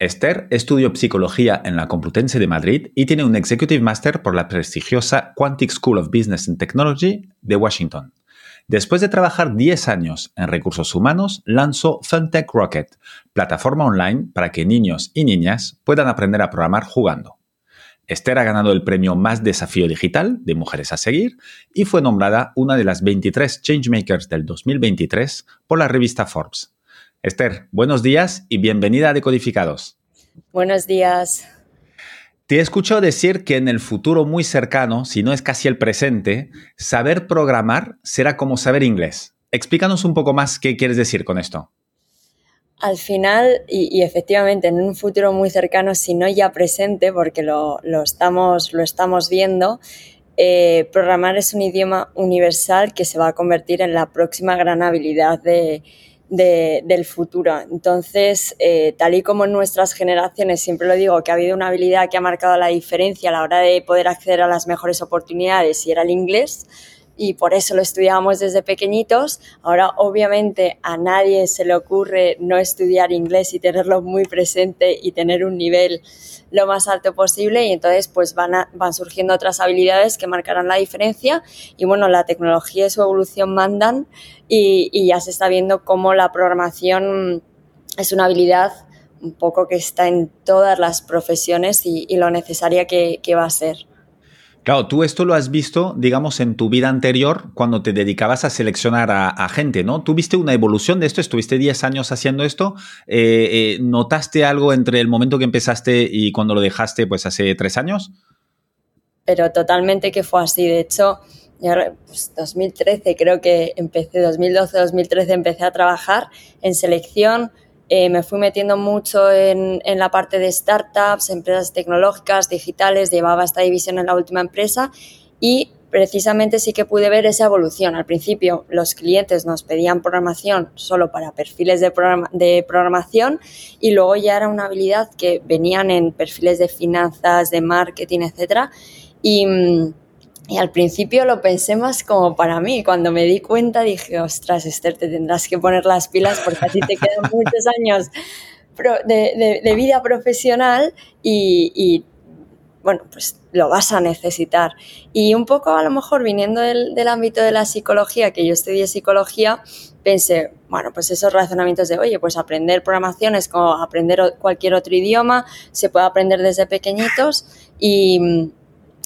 Esther estudió psicología en la Complutense de Madrid y tiene un Executive Master por la prestigiosa Quantic School of Business and Technology de Washington. Después de trabajar 10 años en recursos humanos, lanzó Funtech Rocket, plataforma online para que niños y niñas puedan aprender a programar jugando. Esther ha ganado el premio Más Desafío Digital de Mujeres a Seguir y fue nombrada una de las 23 Changemakers del 2023 por la revista Forbes. Esther, buenos días y bienvenida a Decodificados. Buenos días. Te he escuchado decir que en el futuro muy cercano, si no es casi el presente, saber programar será como saber inglés. Explícanos un poco más qué quieres decir con esto. Al final, y, efectivamente en un futuro muy cercano, si no ya presente, porque lo, estamos, lo estamos viendo, eh, programar es un idioma universal que se va a convertir en la próxima gran habilidad de, del futuro. Entonces, eh, tal y como en nuestras generaciones, siempre lo digo, que ha habido una habilidad que ha marcado la diferencia a la hora de poder acceder a las mejores oportunidades y era el inglés, y por eso lo estudiábamos desde pequeñitos. Ahora, obviamente, a nadie se le ocurre no estudiar inglés y tenerlo muy presente y tener un nivel lo más alto posible y entonces pues van, van surgiendo otras habilidades que marcarán la diferencia y bueno, la tecnología y su evolución mandan y, ya se está viendo cómo la programación es una habilidad un poco que está en todas las profesiones y, lo necesaria que va a ser. Claro, tú esto lo has visto, digamos, en tu vida anterior, cuando te dedicabas a seleccionar a, gente, ¿no? ¿Tú viste una evolución de esto? ¿Estuviste 10 años haciendo esto? Eh, eh, ¿Notaste algo entre el momento que empezaste y cuando lo dejaste, pues hace tres años? Pero totalmente que fue así. De hecho, pues 2013 creo que empecé, 2012-2013 empecé a trabajar en selección eh, me fui metiendo mucho en, en, la parte de startups, empresas tecnológicas, digitales, llevaba esta división en la última empresa y precisamente sí que pude ver esa evolución. Al principio los clientes nos pedían programación solo para perfiles de, de programación y luego ya era una habilidad que venían en perfiles de finanzas, de marketing, etcétera. Y, mm, y al principio lo pensé más como para mí. Cuando me di cuenta dije, ostras, Esther, te tendrás que poner las pilas porque a ti te quedan muchos años de, vida profesional y, bueno, pues lo vas a necesitar. Y un poco a lo mejor viniendo del, del, ámbito de la psicología, que yo estudié psicología, pensé, bueno, pues esos razonamientos de, oye, pues aprender programación es como aprender cualquier otro idioma, se puede aprender desde pequeñitos y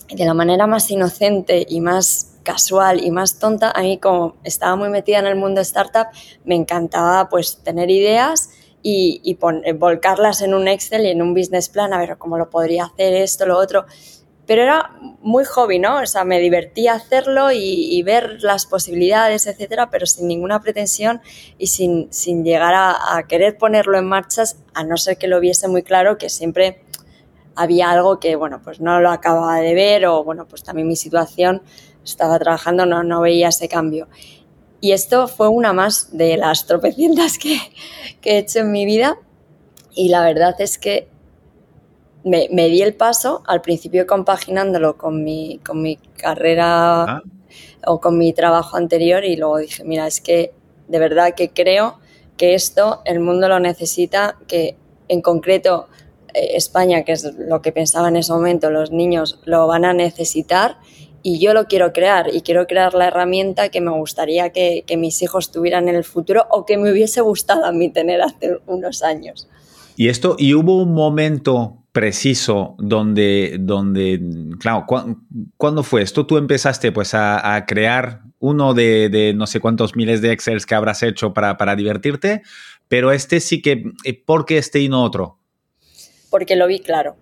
de la manera más inocente y más casual y más tonta, a mí como estaba muy metida en el mundo startup, me encantaba pues tener ideas y, y eh, volcarlas en un Excel y en un business plan, a ver cómo lo podría hacer esto, lo otro. Pero era muy hobby, ¿no? O sea, me divertía hacerlo y, ver las posibilidades, etcétera, pero sin ninguna pretensión y sin, sin llegar a, a querer ponerlo en marcha, a no ser que lo viese muy claro, que siempre había algo que, bueno, pues no lo acababa de ver o, bueno, pues también mi situación, estaba trabajando, no, no veía ese cambio. Y esto fue una más de las tropecientas que, he hecho en mi vida y la verdad es que me, di el paso, al principio compaginándolo con mi, con mi carrera ah. o con mi trabajo anterior y luego dije, mira, es que de verdad que creo que esto el mundo lo necesita, que en concreto España, que es lo que pensaba en ese momento, los niños lo van a necesitar y yo lo quiero crear y quiero crear la herramienta que me gustaría que, mis hijos tuvieran en el futuro o que me hubiese gustado a mí tener hace unos años. Y esto, y hubo un momento preciso donde, donde claro, ¿cuándo fue esto? Tú empezaste pues a, crear uno de, no sé cuántos miles de Excels que habrás hecho para, para divertirte, pero este sí que, eh, ¿por qué este y no otro? Porque lo vi claro.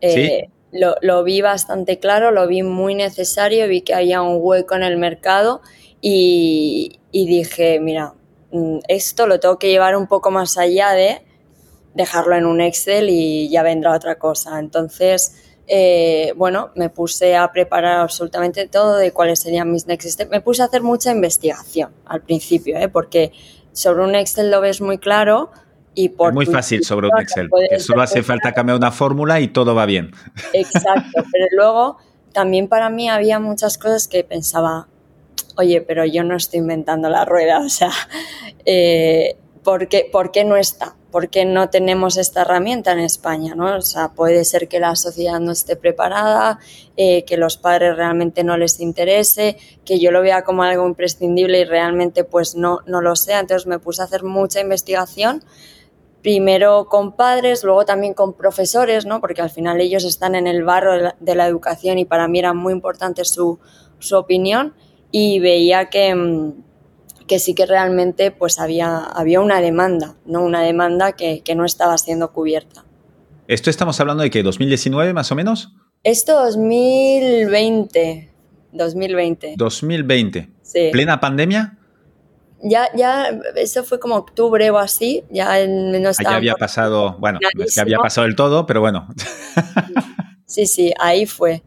Eh, lo, vi bastante claro, lo vi muy necesario, vi que había un hueco en el mercado y, dije, mira, mm, esto lo tengo que llevar un poco más allá de dejarlo en un Excel y ya vendrá otra cosa. Entonces, eh, bueno, me puse a preparar absolutamente todo de cuáles serían mis next steps. Me puse a hacer mucha investigación al principio, ¿eh? porque sobre un Excel lo ves muy claro y por... Es muy fácil sobre un Excel, porque solo hace falta cambiar una fórmula y todo va bien. Exacto, pero luego también para mí había muchas cosas que pensaba, oye, pero yo no estoy inventando la rueda, o sea, eh, ¿por, qué, ¿por qué no está? ¿por qué no tenemos esta herramienta en España? ¿no? O sea, puede ser que la sociedad no esté preparada, eh, que los padres realmente no les interese, que yo lo vea como algo imprescindible y realmente pues no, no lo sea. Entonces me puse a hacer mucha investigación, primero con padres, luego también con profesores, ¿no? porque al final ellos están en el barro de la, educación y para mí era muy importante su, su opinión y veía que mm, que sí que realmente pues había, había una demanda, ¿no? Una demanda que, no estaba siendo cubierta. ¿Esto estamos hablando de que 2019 más o menos? Esto 2020. 2020. 2020. Sí. ¿Plena pandemia? Ya, ya, eso fue como octubre o así, ya no estaba... Ya había pasado, bueno, ya había pasado el todo, pero bueno. Sí, sí, ahí fue.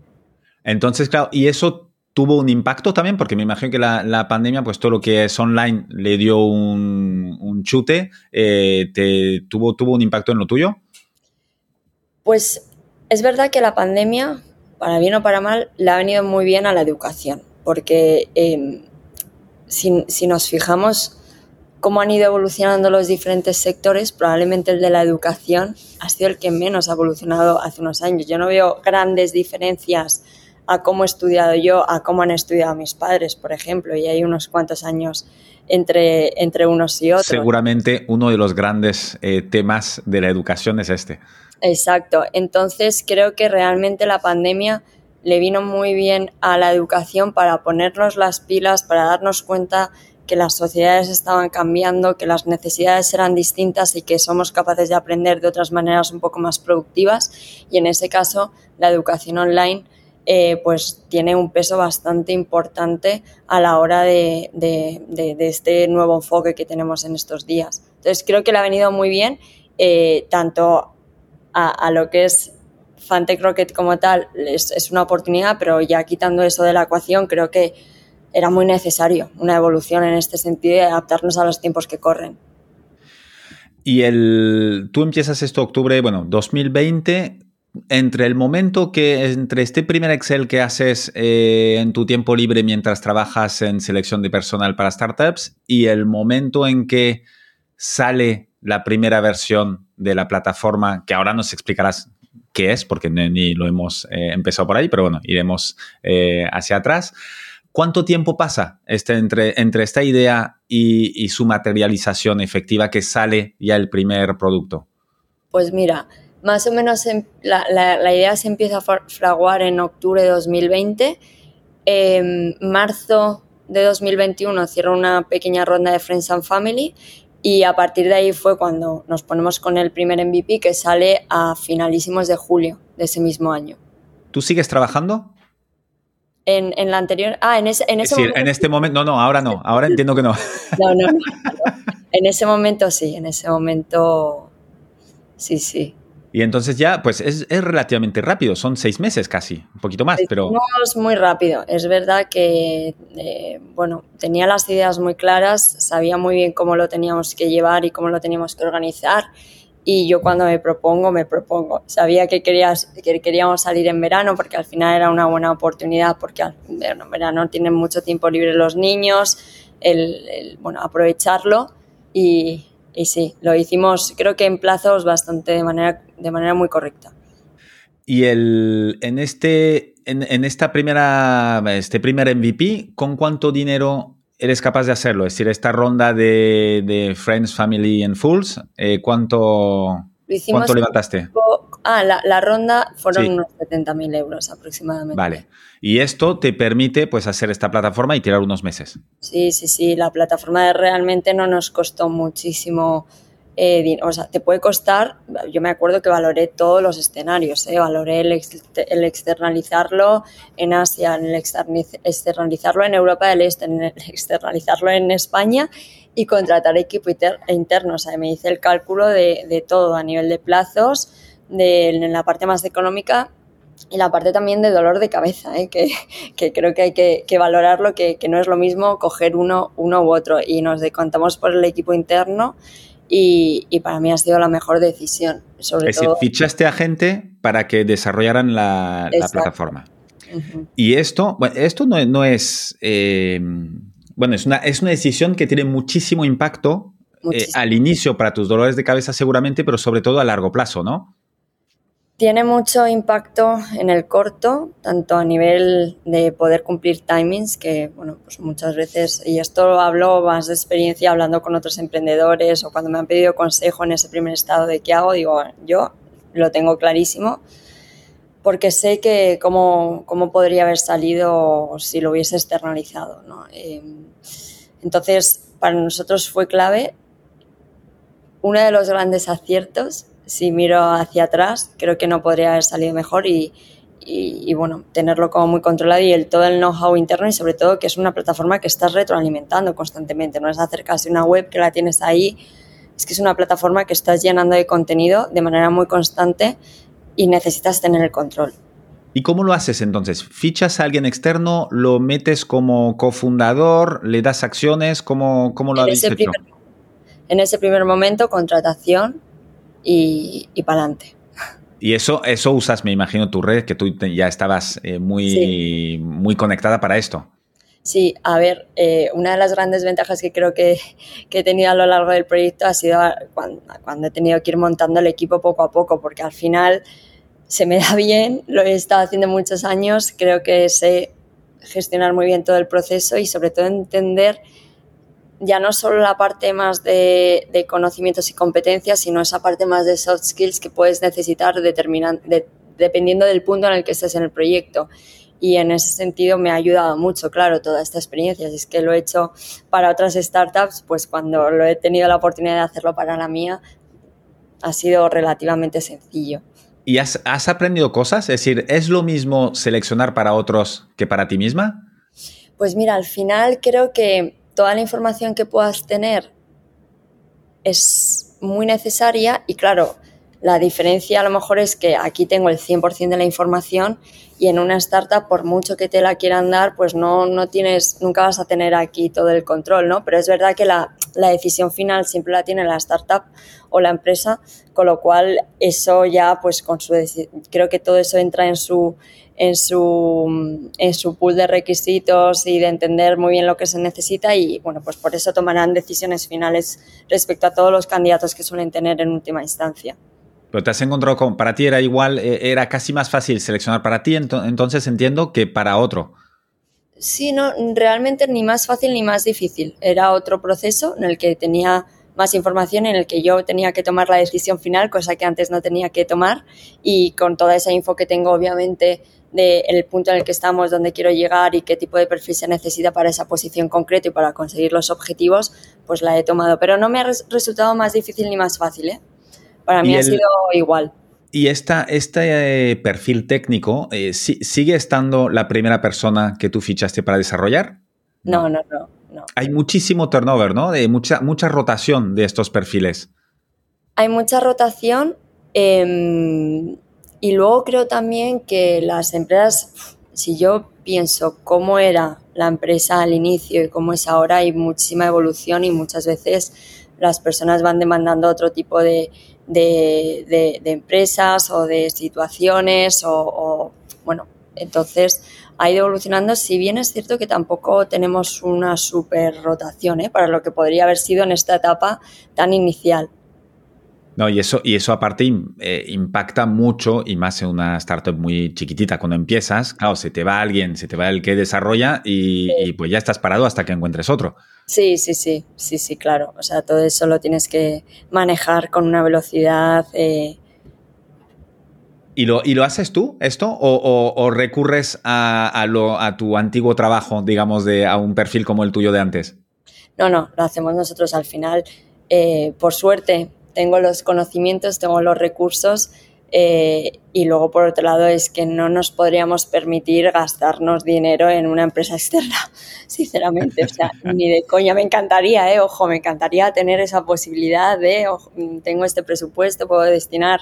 Entonces, claro, y eso tuvo un impacto también, porque me imagino que la, pandemia, pues todo lo que es online le dio un, chute. Eh, te, tuvo, ¿Tuvo un impacto en lo tuyo? Pues es verdad que la pandemia, para bien o para mal, le ha venido muy bien a la educación, porque em, si, si nos fijamos cómo han ido evolucionando los diferentes sectores, probablemente el de la educación ha sido el que menos ha evolucionado hace unos años. Yo no veo grandes diferencias a cómo he estudiado yo, a cómo han estudiado mis padres, por ejemplo, y hay unos cuantos años entre, entre unos y otros. Seguramente uno de los grandes eh, temas de la educación es este. Exacto, entonces creo que realmente la pandemia le vino muy bien a la educación para ponernos las pilas, para darnos cuenta que las sociedades estaban cambiando, que las necesidades eran distintas y que somos capaces de aprender de otras maneras un poco más productivas. Y en ese caso, la educación online eh, pues tiene un peso bastante importante a la hora de, este nuevo enfoque que tenemos en estos días. Entonces creo que le ha venido muy bien eh, tanto a, lo que es Fantech Rocket como tal, es, una oportunidad, pero ya quitando eso de la ecuación, creo que era muy necesario una evolución en este sentido y adaptarnos a los tiempos que corren. Y el, tú empiezas esto octubre, bueno, 2020, entre el momento que, entre este primer Excel que haces eh, en tu tiempo libre mientras trabajas en selección de personal para startups y el momento en que sale la primera versión de la plataforma, que ahora nos explicarás qué es, porque ni, lo hemos eh, empezado por ahí, pero bueno, iremos eh, hacia atrás. ¿Cuánto tiempo pasa este, entre, entre esta idea y, su materialización efectiva que sale ya el primer producto? Pues mira, más o menos la, la, idea se empieza a fraguar en octubre de 2020. En marzo de 2021 cierro una pequeña ronda de Friends and Family y a partir de ahí fue cuando nos ponemos con el primer MVP que sale a finalísimos de julio de ese mismo año. ¿Tú sigues trabajando? En, en la anterior. Ah, en ese, en ese momento. en este momento. No, no, ahora no. Ahora entiendo que no. no, no, no. En ese momento sí, en ese momento sí, sí. Y entonces ya, pues es, relativamente rápido, son seis meses casi, un poquito más, pero... Es muy rápido, es verdad que, eh, bueno, tenía las ideas muy claras, sabía muy bien cómo lo teníamos que llevar y cómo lo teníamos que organizar. Y yo cuando me propongo, me propongo. Sabía que, querías, que queríamos salir en verano porque al final era una buena oportunidad porque en verano tienen mucho tiempo libre los niños, el bueno, aprovecharlo. Y, y sí, lo hicimos creo que en plazos bastante de manera, de manera muy correcta. Y el, en, este, en, esta primera, este primer MVP, ¿con cuánto dinero eres capaz de hacerlo? Es decir, esta ronda de, Friends, Family and Fools, eh, ¿cuánto, ¿cuánto levantaste? Ah, la, ronda fueron unos 70.000 euros aproximadamente. Vale. Y esto te permite pues hacer esta plataforma y tirar unos meses. Sí, sí, sí. La plataforma realmente no nos costó muchísimo. Eh, o sea, te puede costar, yo me acuerdo que valoré todos los escenarios, ¿eh? valoré el, el, externalizarlo en Asia, el externalizarlo en Europa del Este, el externalizarlo en España y contratar equipo interno. O sea, me hice el cálculo de, todo a nivel de plazos, de, en la parte más económica y la parte también de dolor de cabeza, ¿eh? que, creo que hay que, valorarlo, que, no es lo mismo coger uno, uno u otro. Y nos decantamos por el equipo interno y, para mí ha sido la mejor decisión. Sobre es decir, fichaste a gente para que desarrollaran la, plataforma. Y esto, bueno, esto no, no es... Eh, bueno, es una, es una decisión que tiene muchísimo impacto eh, al inicio para tus dolores de cabeza seguramente, pero sobre todo a largo plazo, ¿no? Tiene mucho impacto en el corto, tanto a nivel de poder cumplir timings, que bueno, pues muchas veces, y esto lo hablo más de experiencia hablando con otros emprendedores o cuando me han pedido consejo en ese primer estado de qué hago, digo, yo lo tengo clarísimo, porque sé que cómo, cómo podría haber salido si lo hubiese externalizado. ¿no? Eh, entonces, para nosotros fue clave. Uno de los grandes aciertos si miro hacia atrás, creo que no podría haber salido mejor y, y, bueno, tenerlo como muy controlado y el, todo el know-how interno y sobre todo que es una plataforma que estás retroalimentando constantemente, no es hacer casi una web que la tienes ahí, es que es una plataforma que estás llenando de contenido de manera muy constante y necesitas tener el control. ¿Y cómo lo haces entonces? ¿Fichas a alguien externo? ¿Lo metes como cofundador? ¿Le das acciones? ¿Cómo, cómo lo habéis hecho? en ese primer momento, contratación, y, y para adelante. Y eso, eso usas, me imagino, tu red, que tú ya estabas eh, muy, muy conectada para esto. Sí, a ver, eh, una de las grandes ventajas que creo que, que, he tenido a lo largo del proyecto ha sido cuando, cuando, he tenido que ir montando el equipo poco a poco, porque al final se me da bien, lo he estado haciendo muchos años, creo que sé gestionar muy bien todo el proceso y sobre todo entender ya no solo la parte más de, conocimientos y competencias, sino esa parte más de soft skills que puedes necesitar dependiendo del punto en el que estés en el proyecto. Y en ese sentido me ha ayudado mucho, claro, toda esta experiencia. Si es que lo he hecho para otras startups, pues cuando lo he tenido la oportunidad de hacerlo para la mía, ha sido relativamente sencillo. ¿Y has, has aprendido cosas? Es decir, ¿es lo mismo seleccionar para otros que para ti misma? Pues mira, al final creo que toda la información que puedas tener es muy necesaria y claro, la diferencia a lo mejor es que aquí tengo el 100% de la información y en una startup, por mucho que te la quieran dar, pues no, no tienes, nunca vas a tener aquí todo el control, ¿no? Pero es verdad que la, la decisión final siempre la tiene la startup o la empresa, con lo cual eso ya, pues con su, creo que todo eso entra en su, en su, en su pool de requisitos y de entender muy bien lo que se necesita y bueno, pues por eso tomarán decisiones finales respecto a todos los candidatos que suelen tener en última instancia. Pero te has encontrado con, para ti era igual, e, era casi más fácil seleccionar para ti, entonces entiendo que para otro. Sí, no, realmente ni más fácil ni más difícil. Era otro proceso en el que tenía más información en el que yo tenía que tomar la decisión final, cosa que antes no tenía que tomar y con toda esa info que tengo obviamente del punto en el que estamos, dónde quiero llegar y qué tipo de perfil se necesita para esa posición concreta y para conseguir los objetivos, pues la he tomado. Pero no me ha resultado más difícil ni más fácil, ¿eh? Para mí ha sido igual. ¿Y esta, este eh, perfil técnico eh, sigue estando la primera persona que tú fichaste para desarrollar? No, no, no. Hay muchísimo turnover, ¿no? De mucha, mucha rotación de estos perfiles. Hay mucha rotación. Em, y luego creo también que las empresas, si yo pienso cómo era la empresa al inicio y cómo es ahora, hay muchísima evolución y muchas veces las personas van demandando otro tipo de, de, empresas o de situaciones o, bueno, entonces ha ido evolucionando, si bien es cierto que tampoco tenemos una super rotación ¿eh? para lo que podría haber sido en esta etapa tan inicial. No, y eso, y eso aparte eh, impacta mucho, y más en una startup muy chiquitita. Cuando empiezas, claro, se te va alguien, se te va el que desarrolla y, pues ya estás parado hasta que encuentres otro. Sí, sí, sí, sí, sí, claro. O sea, todo eso lo tienes que manejar con una velocidad. Eh. ¿Y, lo, ¿Y lo haces tú, esto? ¿O, recurres a, lo, a tu antiguo trabajo, digamos, de, a un perfil como el tuyo de antes? No, no, lo hacemos nosotros al final. Eh, por suerte, tengo los conocimientos, tengo los recursos, Eh, y luego, por otro lado, es que no nos podríamos permitir gastarnos dinero en una empresa externa, sinceramente. O sea, ni de coña me encantaría, ¿eh? Ojo, me encantaría tener esa posibilidad de, tengo este presupuesto, puedo destinar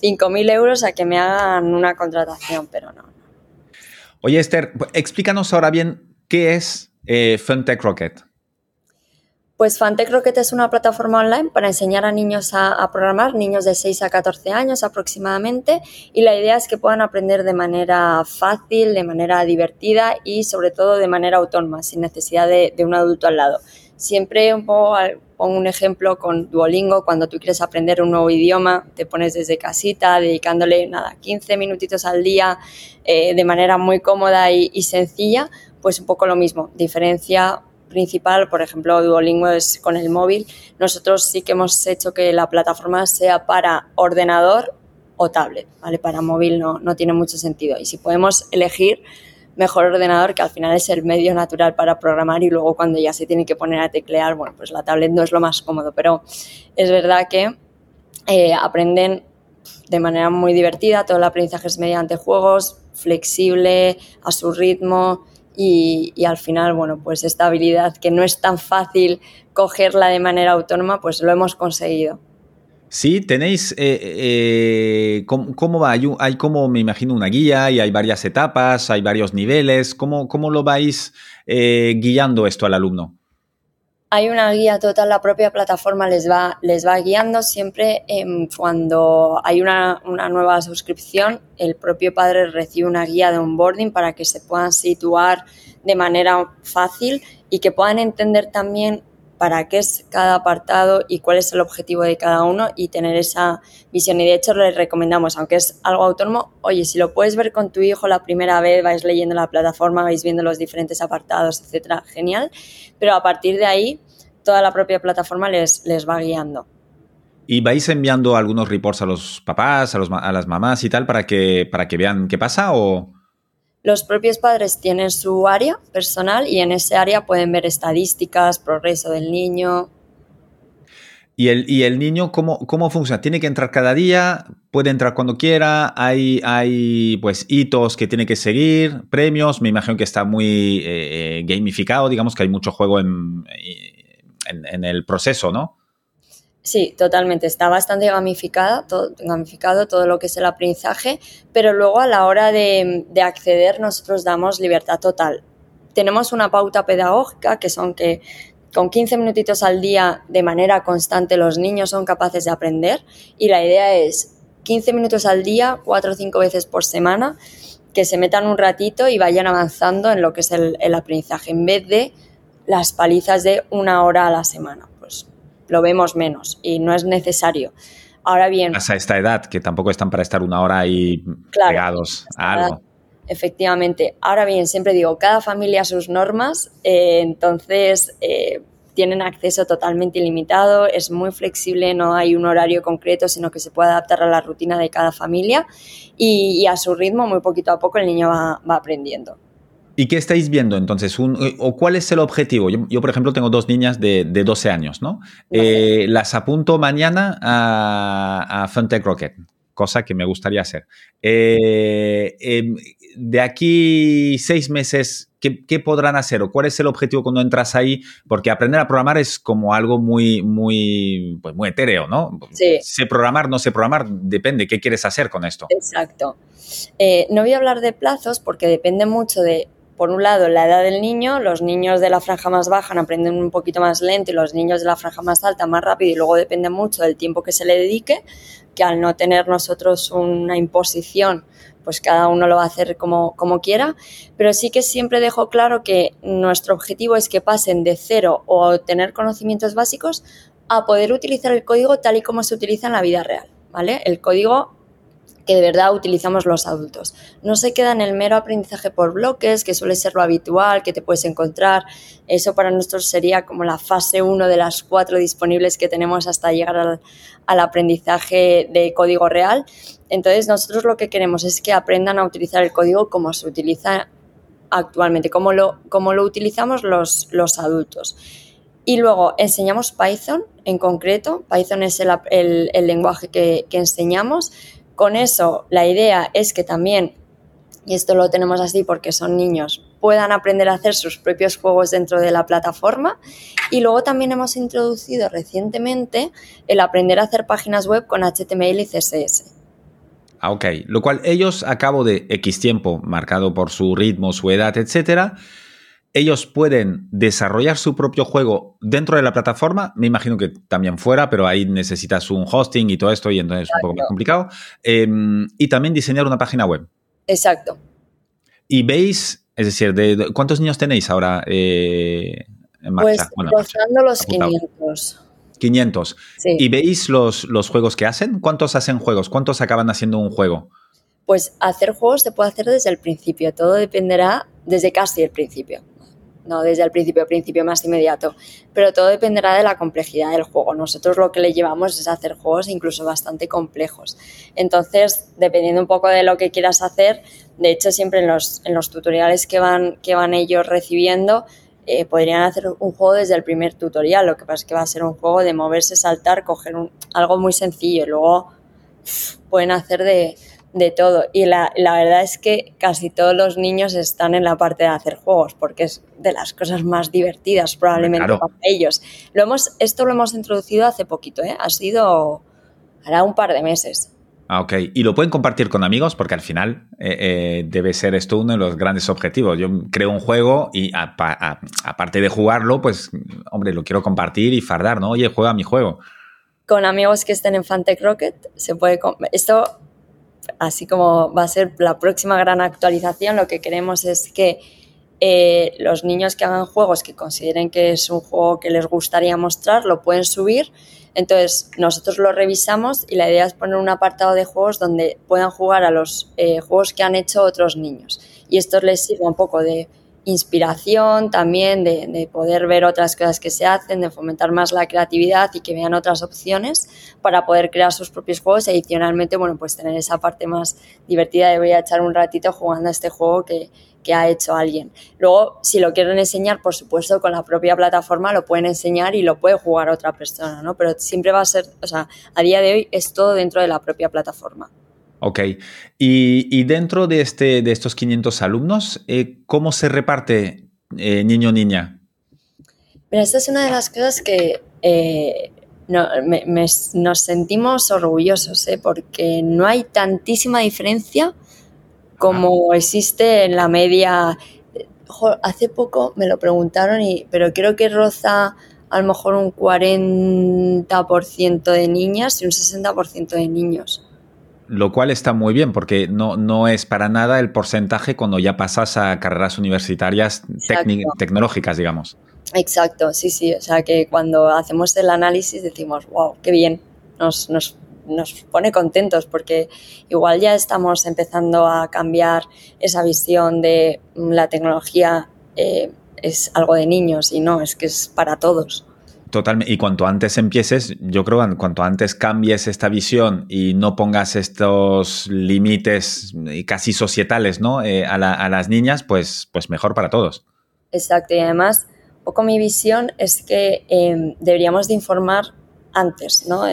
5.000 euros a que me hagan una contratación, pero no. Oye, Esther, explícanos ahora bien qué es eh, FunTech Rocket. Pues Fantech Rocket es una plataforma online para enseñar a niños a, programar, niños de 6 a 14 años aproximadamente, y la idea es que puedan aprender de manera fácil, de manera divertida y sobre todo de manera autónoma, sin necesidad de, un adulto al lado. Siempre un poco, pongo un ejemplo con Duolingo, cuando tú quieres aprender un nuevo idioma, te pones desde casita, dedicándole nada, 15 minutitos al día, eh, de manera muy cómoda y, y sencilla, pues un poco lo mismo, diferencia principal, por ejemplo, Duolingo es con el móvil, nosotros sí que hemos hecho que la plataforma sea para ordenador o tablet, ¿vale? Para móvil no, no tiene mucho sentido. Y si podemos elegir mejor ordenador, que al final es el medio natural para programar y luego cuando ya se tiene que poner a teclear, bueno, pues la tablet no es lo más cómodo, pero es verdad que eh, aprenden de manera muy divertida, todo el aprendizaje es mediante juegos, flexible, a su ritmo, y, al final, bueno, pues esta habilidad que no es tan fácil cogerla de manera autónoma, pues lo hemos conseguido. Sí, tenéis, eh, eh, ¿cómo, va? Hay, como, me imagino, una guía y hay varias etapas, hay varios niveles. ¿Cómo, cómo lo vais eh, guiando esto al alumno? Hay una guía total, la propia plataforma les va, les va guiando siempre em, cuando hay una, nueva suscripción, el propio padre recibe una guía de onboarding para que se puedan situar de manera fácil y que puedan entender también para qué es cada apartado y cuál es el objetivo de cada uno y tener esa visión. Y de hecho les recomendamos, aunque es algo autónomo, oye, si lo puedes ver con tu hijo la primera vez, vais leyendo la plataforma, vais viendo los diferentes apartados, etcétera, genial. Pero a partir de ahí toda la propia plataforma les, les va guiando. ¿Y vais enviando algunos reports a los papás, a, los, a las mamás y tal para que, para que vean qué pasa o...? Los propios padres tienen su área personal y en ese área pueden ver estadísticas, progreso del niño. ¿Y el, y el niño cómo, cómo funciona? ¿Tiene que entrar cada día? ¿Puede entrar cuando quiera? ¿Hay, hay pues hitos que tiene que seguir? ¿Premios? Me imagino que está muy eh, eh, gamificado, digamos que hay mucho juego en, en, el proceso, ¿no? Sí, totalmente. Está bastante gamificada, gamificado todo lo que es el aprendizaje, pero luego a la hora de, acceder nosotros damos libertad total. Tenemos una pauta pedagógica que son que con 15 minutitos al día de manera constante los niños son capaces de aprender y la idea es 15 minutos al día, 4 o 5 veces por semana, que se metan un ratito y vayan avanzando en lo que es el aprendizaje en vez de las palizas de una hora a la semana. Lo vemos menos y no es necesario. Ahora bien. Hasta esta edad, que tampoco están para estar una hora ahí pegados a algo. efectivamente. Ahora bien, siempre digo, cada familia sus normas, eh, entonces eh, tienen acceso totalmente ilimitado, es muy flexible, no hay un horario concreto, sino que se puede adaptar a la rutina de cada familia y, a su ritmo, muy poquito a poco, el niño va aprendiendo. ¿Y qué estáis viendo entonces? Eh, ¿O cuál es el objetivo? Yo, por ejemplo, tengo dos niñas de, 12 años, ¿no? Eh, las apunto mañana a, a Funtech Rocket, cosa que me gustaría hacer. Eh, em, de aquí seis meses, ¿qué, podrán hacer? ¿O cuál es el objetivo cuando entras ahí? Porque aprender a programar es como algo muy, muy, pues muy etéreo, ¿no? Sí. Sé programar, no sé programar, depende. ¿Qué quieres hacer con esto? Exacto. no voy a hablar de plazos porque depende mucho de por un lado, la edad del niño, los niños de la franja más baja aprenden un poquito más lento y los niños de la franja más alta más rápido y luego depende mucho del tiempo que se le dedique, que al no tener nosotros una imposición, pues cada uno lo va a hacer como, como quiera, pero sí que siempre dejo claro que nuestro objetivo es que pasen de cero o tener conocimientos básicos a poder utilizar el código tal y como se utiliza en la vida real, ¿vale? El código que de verdad utilizamos los adultos. No se queda en el mero aprendizaje por bloques, que suele ser lo habitual, que te puedes encontrar. Eso para nosotros sería como la fase 1 de las cuatro disponibles que tenemos hasta llegar al, aprendizaje de código real. Entonces nosotros lo que queremos es que aprendan a utilizar el código como se utiliza actualmente, como lo, como lo utilizamos los, los adultos. Y luego enseñamos Python en concreto. Python es el, lenguaje que, que enseñamos Con eso, la idea es que también, y esto lo tenemos así porque son niños, puedan aprender a hacer sus propios juegos dentro de la plataforma. Y luego también hemos introducido recientemente el aprender a hacer páginas web con HTML y CSS. Ah, ok. Lo cual ellos a cabo de X tiempo, marcado por su ritmo, su edad, etcétera, ellos pueden desarrollar su propio juego dentro de la plataforma. Me imagino que también fuera, pero ahí necesitas un hosting y todo esto, y entonces es un poco más complicado. Em, y también diseñar una página web. Exacto. Y veis, es decir, de, ¿cuántos niños tenéis ahora eh, en marcha? Pues rozando los 500. 500. ¿Y veis los, los juegos que hacen? ¿Cuántos hacen juegos? ¿Cuántos acaban haciendo un juego? Pues hacer juegos se puede hacer desde el principio, todo dependerá desde casi el principio no desde el principio, principio más inmediato, pero todo dependerá de la complejidad del juego. Nosotros lo que le llevamos es hacer juegos incluso bastante complejos. Entonces, dependiendo un poco de lo que quieras hacer, de hecho siempre en los, en los tutoriales que van, que van ellos recibiendo, eh, podrían hacer un juego desde el primer tutorial, lo que pasa es que va a ser un juego de moverse, saltar, coger algo muy sencillo luego pueden hacer de, de todo. Y la, verdad es que casi todos los niños están en la parte de hacer juegos, porque es de las cosas más divertidas probablemente para ellos. Lo hemos, esto lo hemos introducido hace poquito, ¿eh? ha sido hará un par de meses. Ah, ok. Y lo pueden compartir con amigos porque al final eh, eh, debe ser esto uno de los grandes objetivos. Yo creo un juego y aparte de jugarlo, pues, hombre, lo quiero compartir y fardar, ¿no? Oye, juega mi juego. Con amigos que estén en Fantech Rocket, se puede... Esto así como va a ser la próxima gran actualización, lo que queremos es que eh, los niños que hagan juegos que consideren que es un juego que les gustaría mostrar, lo pueden subir. Entonces, nosotros lo revisamos y la idea es poner un apartado de juegos donde puedan jugar a los eh, juegos que han hecho otros niños. Y esto les sirve un poco de inspiración también, de, poder ver otras cosas que se hacen, de fomentar más la creatividad y que vean otras opciones para poder crear sus propios juegos y adicionalmente, bueno, pues tener esa parte más divertida de voy a echar un ratito jugando a este juego que, que ha hecho alguien. Luego, si lo quieren enseñar, por supuesto, con la propia plataforma lo pueden enseñar y lo puede jugar otra persona, ¿no? Pero siempre va a ser, o sea, a día de hoy es todo dentro de la propia plataforma. Ok. Y, dentro de, este, de estos 500 alumnos, eh, ¿cómo se reparte eh, niño-niña? Mira, esta es una de las cosas que eh, nos sentimos orgullosos, porque no hay tantísima diferencia como existe en la media. hace poco me lo preguntaron, y, pero creo que roza a lo mejor un 40% de niñas y un 60% de niños lo cual está muy bien porque no, no es para nada el porcentaje cuando ya pasas a carreras universitarias tecnológicas, digamos. Exacto, sí, sí. O sea que cuando hacemos el análisis decimos, wow, qué bien, nos, nos, nos pone contentos porque igual ya estamos empezando a cambiar esa visión de la tecnología eh, es algo de niños y no, es que es para todos. Y cuanto antes empieces, yo creo que cuanto antes cambies esta visión y no pongas estos límites casi societales ¿no? Eh, a, las niñas, pues, pues mejor para todos. Exacto. Y además, poco mi visión es que em, deberíamos de informar antes, ¿no?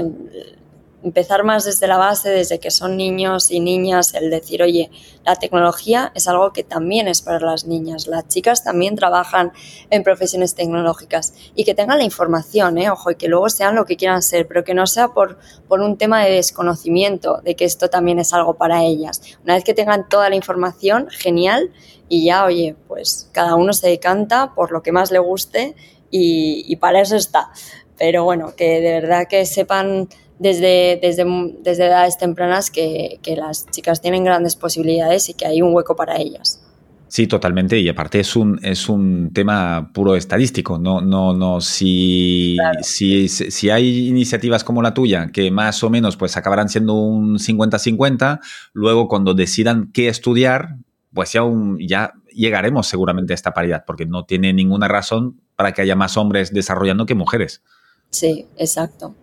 Empezar más desde la base, desde que son niños y niñas, el decir, oye, la tecnología es algo que también es para las niñas. Las chicas también trabajan en profesiones tecnológicas y que tengan la información, ¿eh? ojo, y que luego sean lo que quieran ser, pero que no sea por, un tema de desconocimiento de que esto también es algo para ellas. Una vez que tengan toda la información, genial, y ya, oye, pues cada uno se decanta por lo que más le guste y para eso está. Pero bueno, que de verdad que sepan desde, desde, desde edades tempranas que, que, las chicas tienen grandes posibilidades y que hay un hueco para ellas. Sí, totalmente. Y aparte es un, es un tema puro estadístico. No, no, no. Si, si, si, hay iniciativas como la tuya, que más o menos pues acabarán siendo un 50-50, luego cuando decidan qué estudiar, pues ya, ya llegaremos seguramente a esta paridad, porque no tiene ninguna razón para que haya más hombres desarrollando que mujeres. Sí, exacto.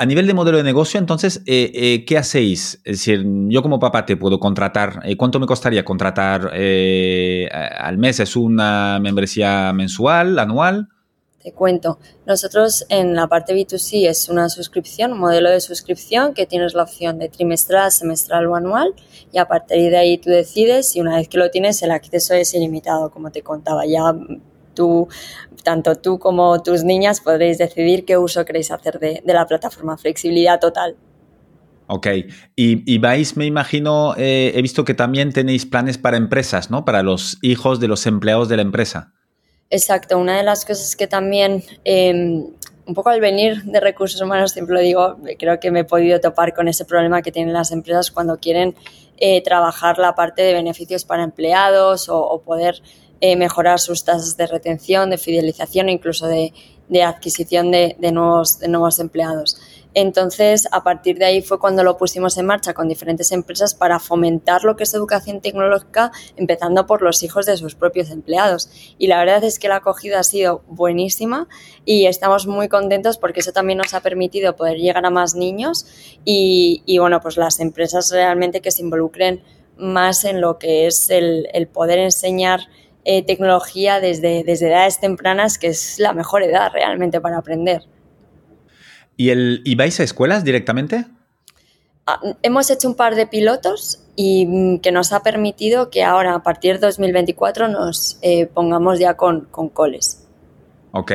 A nivel de modelo de negocio, entonces, eh, eh, ¿qué hacéis? Es decir, yo como papá te puedo contratar. Eh, ¿Cuánto me costaría contratar al mes? ¿Es una membresía mensual, anual? Te cuento, nosotros en la parte B2C es una suscripción, un modelo de suscripción que tienes la opción de trimestral, semestral o anual y a partir de ahí tú decides y una vez que lo tienes el acceso es ilimitado, como te contaba. Ya tú, tanto tú como tus niñas podréis decidir qué uso queréis hacer de, la plataforma. Flexibilidad total. Ok, y, vais, me imagino, eh, he visto que también tenéis planes para empresas, ¿no? Para los hijos de los empleados de la empresa. Exacto, una de las cosas que también, em, un poco al venir de recursos humanos, siempre lo digo, creo que me he podido topar con ese problema que tienen las empresas cuando quieren eh, trabajar la parte de beneficios para empleados o poder eh, mejorar sus tasas de retención, de fidelización e incluso de, adquisición de, nuevos, de nuevos empleados. Entonces, a partir de ahí fue cuando lo pusimos en marcha con diferentes empresas para fomentar lo que es educación tecnológica, empezando por los hijos de sus propios empleados. Y la verdad es que la acogida ha sido buenísima y estamos muy contentos porque eso también nos ha permitido poder llegar a más niños y, bueno, pues las empresas realmente que se involucren más en lo que es el, el poder enseñar eh, tecnología desde, desde edades tempranas, que es la mejor edad realmente para aprender. ¿Y, el, y vais a escuelas directamente? Ah, hemos hecho un par de pilotos y mm, que nos ha permitido que ahora, a partir de 2024, nos eh, pongamos ya con, con coles. Ok.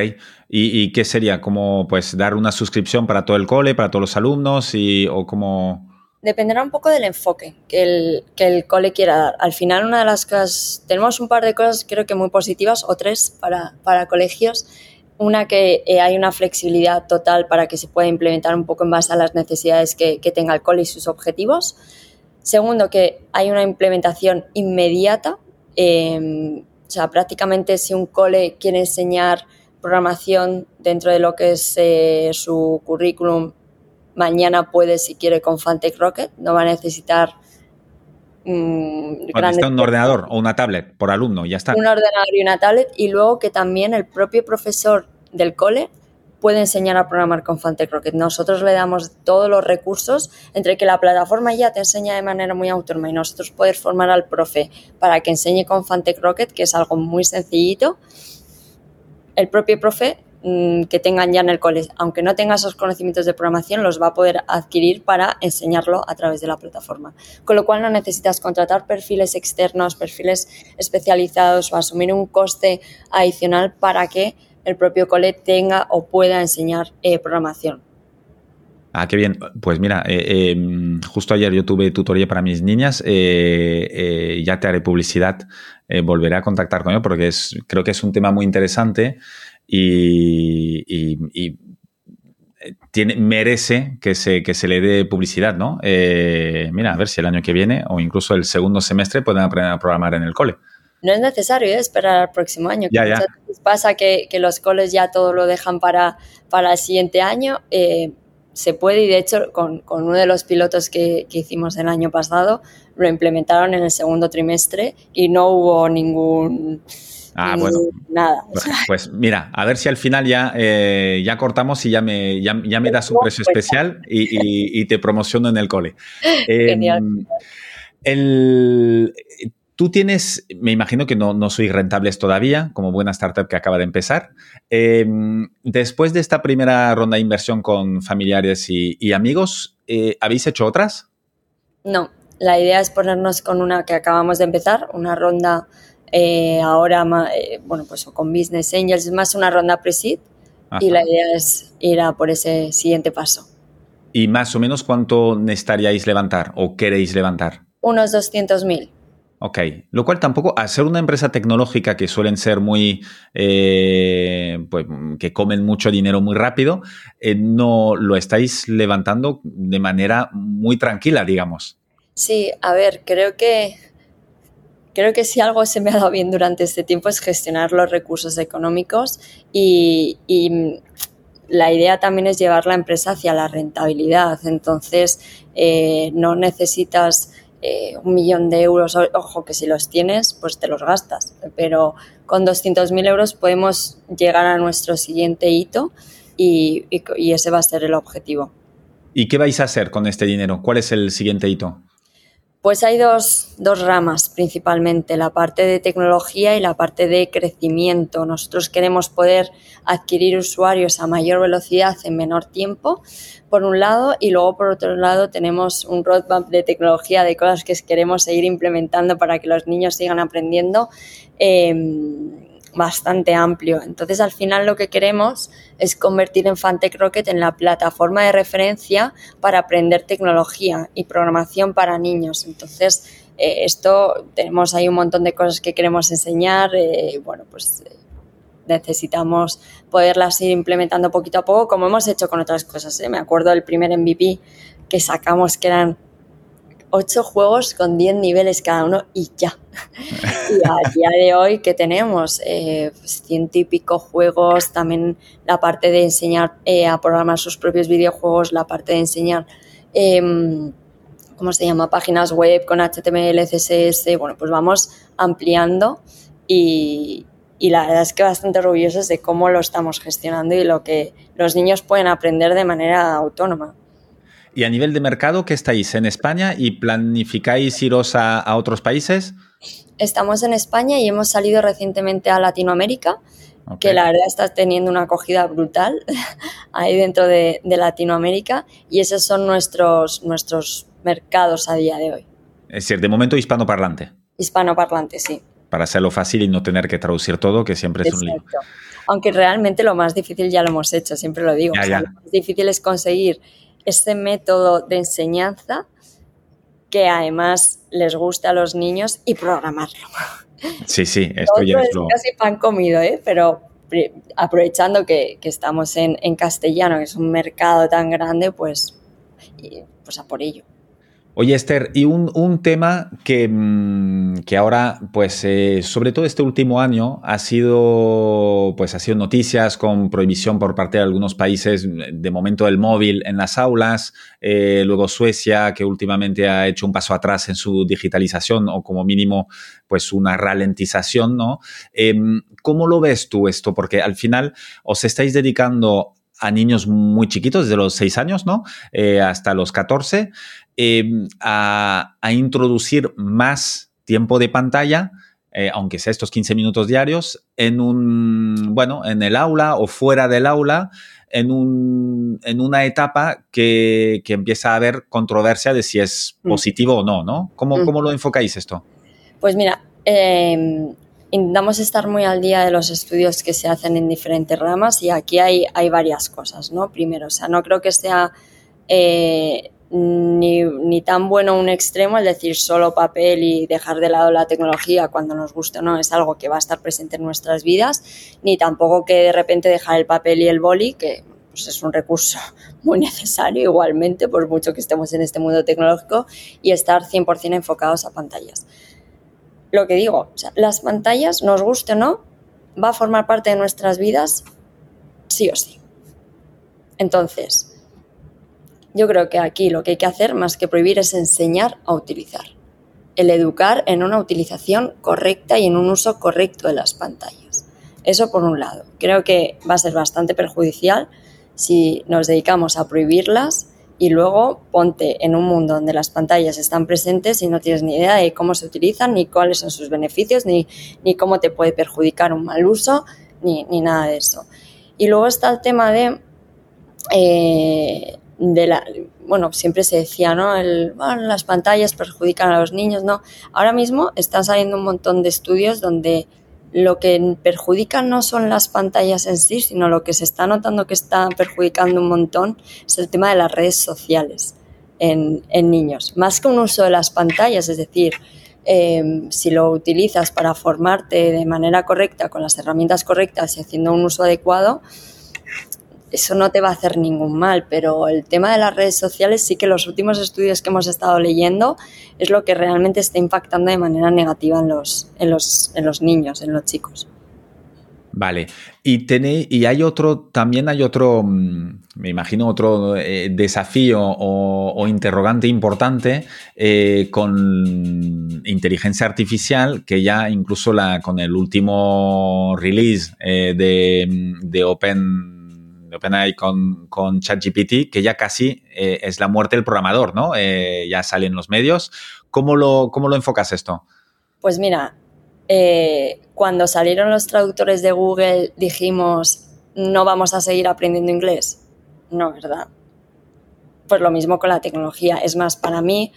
¿Y, ¿Y, qué sería? ¿Como pues dar una suscripción para todo el cole, para todos los alumnos? Y, ¿O como dependerá un poco del enfoque que el, que el cole quiera dar. Al final, una de las cosas, tenemos un par de cosas creo que muy positivas, o tres para, para colegios. Una, que eh, hay una flexibilidad total para que se pueda implementar un poco en base a las necesidades que, tenga el cole y sus objetivos. Segundo, que hay una implementación inmediata. Em, o sea, prácticamente si un cole quiere enseñar programación dentro de lo que es eh, su currículum mañana puede, si quiere, con Fantech Rocket. No va a necesitar un ordenador o una tablet por alumno, ya está. Un ordenador y una tablet y luego que también el propio profesor del cole puede enseñar a programar con Fantech Rocket. Nosotros le damos todos los recursos entre que la plataforma ya te enseña de manera muy autónoma y nosotros poder formar al profe para que enseñe con Fantech Rocket, que es algo muy sencillito. El propio profe Mm, que tengan ya en el colegio, aunque no tenga esos conocimientos de programación, los va a poder adquirir para enseñarlo a través de la plataforma. Con lo cual no necesitas contratar perfiles externos, perfiles especializados o asumir un coste adicional para que el propio cole tenga o pueda enseñar eh, programación. Ah, qué bien. Pues mira, eh, em, justo ayer yo tuve tutoría para mis niñas. Eh, ya te haré publicidad. volveré a contactar con ellos porque es, creo que es un tema muy interesante y, tiene, merece que se, que se le dé publicidad, ¿no? Eh, mira, a ver si el año que viene o incluso el segundo semestre pueden aprender a programar en el cole. No es necesario ¿eh? esperar al próximo año. Ya, ya. Pasa que, que, los coles ya todo lo dejan para, para el siguiente año. Eh, se puede y de hecho con, con uno de los pilotos que, que, hicimos el año pasado lo implementaron en el segundo trimestre y no hubo ningún Ah, bueno. Nada. Pues mira, a ver si al final ya, eh, ya cortamos y ya me, ya, me das un precio especial y, te promociono en el cole. Genial. Em, tú tienes, me imagino que no, no sois rentables todavía, como buena startup que acaba de empezar. Em, después de esta primera ronda de inversión con familiares y, amigos, eh, ¿habéis hecho otras? No, la idea es ponernos con una que acabamos de empezar, una ronda eh, ahora, eh, bueno, pues con Business Angels es más una ronda pre-seed y la idea es ir a por ese siguiente paso. ¿Y más o menos cuánto necesitaríais levantar o queréis levantar? Unos 200.000. Ok, lo cual tampoco, al ser una empresa tecnológica que suelen ser muy, eh, pues que comen mucho dinero muy rápido, no lo estáis levantando de manera muy tranquila, digamos. Sí, a ver, creo que Creo que si algo se me ha dado bien durante este tiempo es gestionar los recursos económicos y, la idea también es llevar la empresa hacia la rentabilidad. Entonces, eh, no necesitas eh, un millón de euros, ojo que si los tienes, pues te los gastas, pero con 200.000 euros podemos llegar a nuestro siguiente hito y, y ese va a ser el objetivo. ¿Y qué vais a hacer con este dinero? ¿Cuál es el siguiente hito? Pues hay dos, dos, ramas principalmente, la parte de tecnología y la parte de crecimiento. Nosotros queremos poder adquirir usuarios a mayor velocidad en menor tiempo, por un lado, y luego por otro lado tenemos un roadmap de tecnología, de cosas que queremos seguir implementando para que los niños sigan aprendiendo. Eh, bastante amplio. Entonces, al final lo que queremos es convertir en Fantech Rocket en la plataforma de referencia para aprender tecnología y programación para niños. Entonces, eh, esto tenemos ahí un montón de cosas que queremos enseñar. Eh, bueno, pues eh, necesitamos poderlas ir implementando poquito a poco, como hemos hecho con otras cosas. Me acuerdo del primer MVP que sacamos, que eran ocho juegos con 10 niveles cada uno y ya. y a día de hoy, ¿qué tenemos? Eh, pues ciento y pico juegos, también la parte de enseñar eh, a programar sus propios videojuegos, la parte de enseñar, em, ¿cómo se llama? Páginas web con HTML, CSS. Bueno, pues vamos ampliando y, y la verdad es que bastante orgullosos de cómo lo estamos gestionando y lo que los niños pueden aprender de manera autónoma. Y a nivel de mercado, ¿qué estáis en España y planificáis iros a, otros países? Estamos en España y hemos salido recientemente a Latinoamérica, que la verdad está teniendo una acogida brutal ahí dentro de, Latinoamérica y esos son nuestros, nuestros mercados a día de hoy. Es decir, de momento hispanoparlante. Hispanoparlante, sí. Para hacerlo fácil y no tener que traducir todo, que siempre es un lío. Aunque realmente lo más difícil ya lo hemos hecho, siempre lo digo. Lo más difícil es conseguir este método de enseñanza que además les gusta a los niños y programarlo. Sí, sí, esto ya es, casi pan comido, ¿eh? pero aprovechando que, estamos en, en, castellano, que es un mercado tan grande, pues, pues a por ello. Oye, Esther, y un, tema que, mm, que, ahora, pues, eh, sobre todo este último año, ha sido, pues, ha sido noticias con prohibición por parte de algunos países, de momento del móvil en las aulas, eh, luego Suecia, que últimamente ha hecho un paso atrás en su digitalización o como mínimo, pues, una ralentización, ¿no? Em, ¿Cómo lo ves tú esto? Porque al final os estáis dedicando a niños muy chiquitos, desde los 6 años, ¿no? Eh, hasta los 14. Em, a, introducir más tiempo de pantalla, eh, aunque sea estos 15 minutos diarios, en un, bueno, en el aula o fuera del aula, en, un, en una etapa que, empieza a haber controversia de si es mm. positivo o no, ¿no? ¿Cómo, ¿Cómo, lo enfocáis esto? Pues mira, eh, intentamos estar muy al día de los estudios que se hacen en diferentes ramas y aquí hay, hay varias cosas, ¿no? Primero, o sea, no creo que sea eh, ni, tan bueno un extremo, el decir solo papel y dejar de lado la tecnología cuando nos guste o no, es algo que va a estar presente en nuestras vidas, ni tampoco que de repente dejar el papel y el boli, que pues, es un recurso muy necesario igualmente, por mucho que estemos en este mundo tecnológico, y estar 100% enfocados a pantallas. Lo que digo, las pantallas, nos guste o no, va a formar parte de nuestras vidas sí o sí. Entonces, yo creo que aquí lo que hay que hacer más que prohibir es enseñar a utilizar. El educar en una utilización correcta y en un uso correcto de las pantallas. Eso por un lado. Creo que va a ser bastante perjudicial si nos dedicamos a prohibirlas y luego ponte en un mundo donde las pantallas están presentes y no tienes ni idea de cómo se utilizan, ni cuáles son sus beneficios, ni, ni cómo te puede perjudicar un mal uso, ni, ni nada de eso. Y luego está el tema de eh, de la, bueno, siempre se decía, ¿no? El, las pantallas perjudican a los niños, ¿no? Ahora mismo están saliendo un montón de estudios donde lo que perjudica no son las pantallas en sí, sino lo que se está notando que está perjudicando un montón es el tema de las redes sociales en, niños. Más que un uso de las pantallas, es decir, em, si lo utilizas para formarte de manera correcta, con las herramientas correctas y haciendo un uso adecuado, eso no te va a hacer ningún mal, pero el tema de las redes sociales sí que los últimos estudios que hemos estado leyendo es lo que realmente está impactando de manera negativa en los, en los, en los niños, en los chicos. Vale, y, y hay otro, también hay otro, mm, me imagino otro eh, desafío o, interrogante importante eh, con inteligencia artificial, que ya incluso la, con el último release eh, de, de Open OpenAI con, con ChatGPT, que ya casi eh, es la muerte del programador, ¿no? Eh, ya sale en los medios. ¿Cómo lo, cómo lo enfocas esto? Pues mira, cuando salieron los traductores de Google dijimos, no vamos a seguir aprendiendo inglés. No, ¿verdad? Pues lo mismo con la tecnología. Es más, para mí,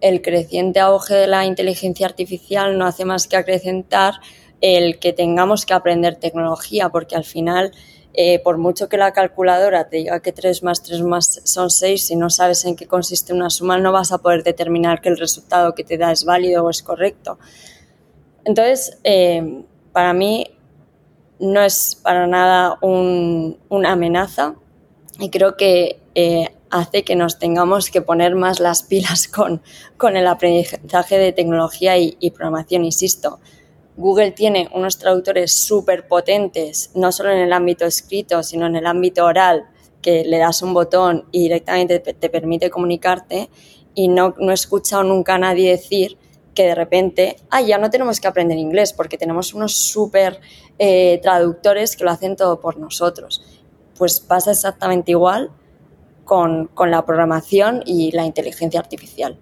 el creciente auge de la inteligencia artificial no hace más que acrecentar el que tengamos que aprender tecnología, porque al final, eh, por mucho que la calculadora te diga que 3 más 3 más son 6, si no sabes en qué consiste una suma, no vas a poder determinar que el resultado que te da es válido o es correcto. Entonces, eh, para mí no es para nada una amenaza y creo que eh, hace que nos tengamos que poner más las pilas con, con el aprendizaje de tecnología y, y programación, insisto Google tiene unos traductores súper potentes, no solo en el ámbito escrito, sino en el ámbito oral, que le das un botón y directamente te, permite comunicarte. Y no, no he escuchado nunca a nadie decir que de repente, ah, ya no tenemos que aprender inglés porque tenemos unos súper eh, traductores que lo hacen todo por nosotros. Pues pasa exactamente igual con, con la programación y la inteligencia artificial.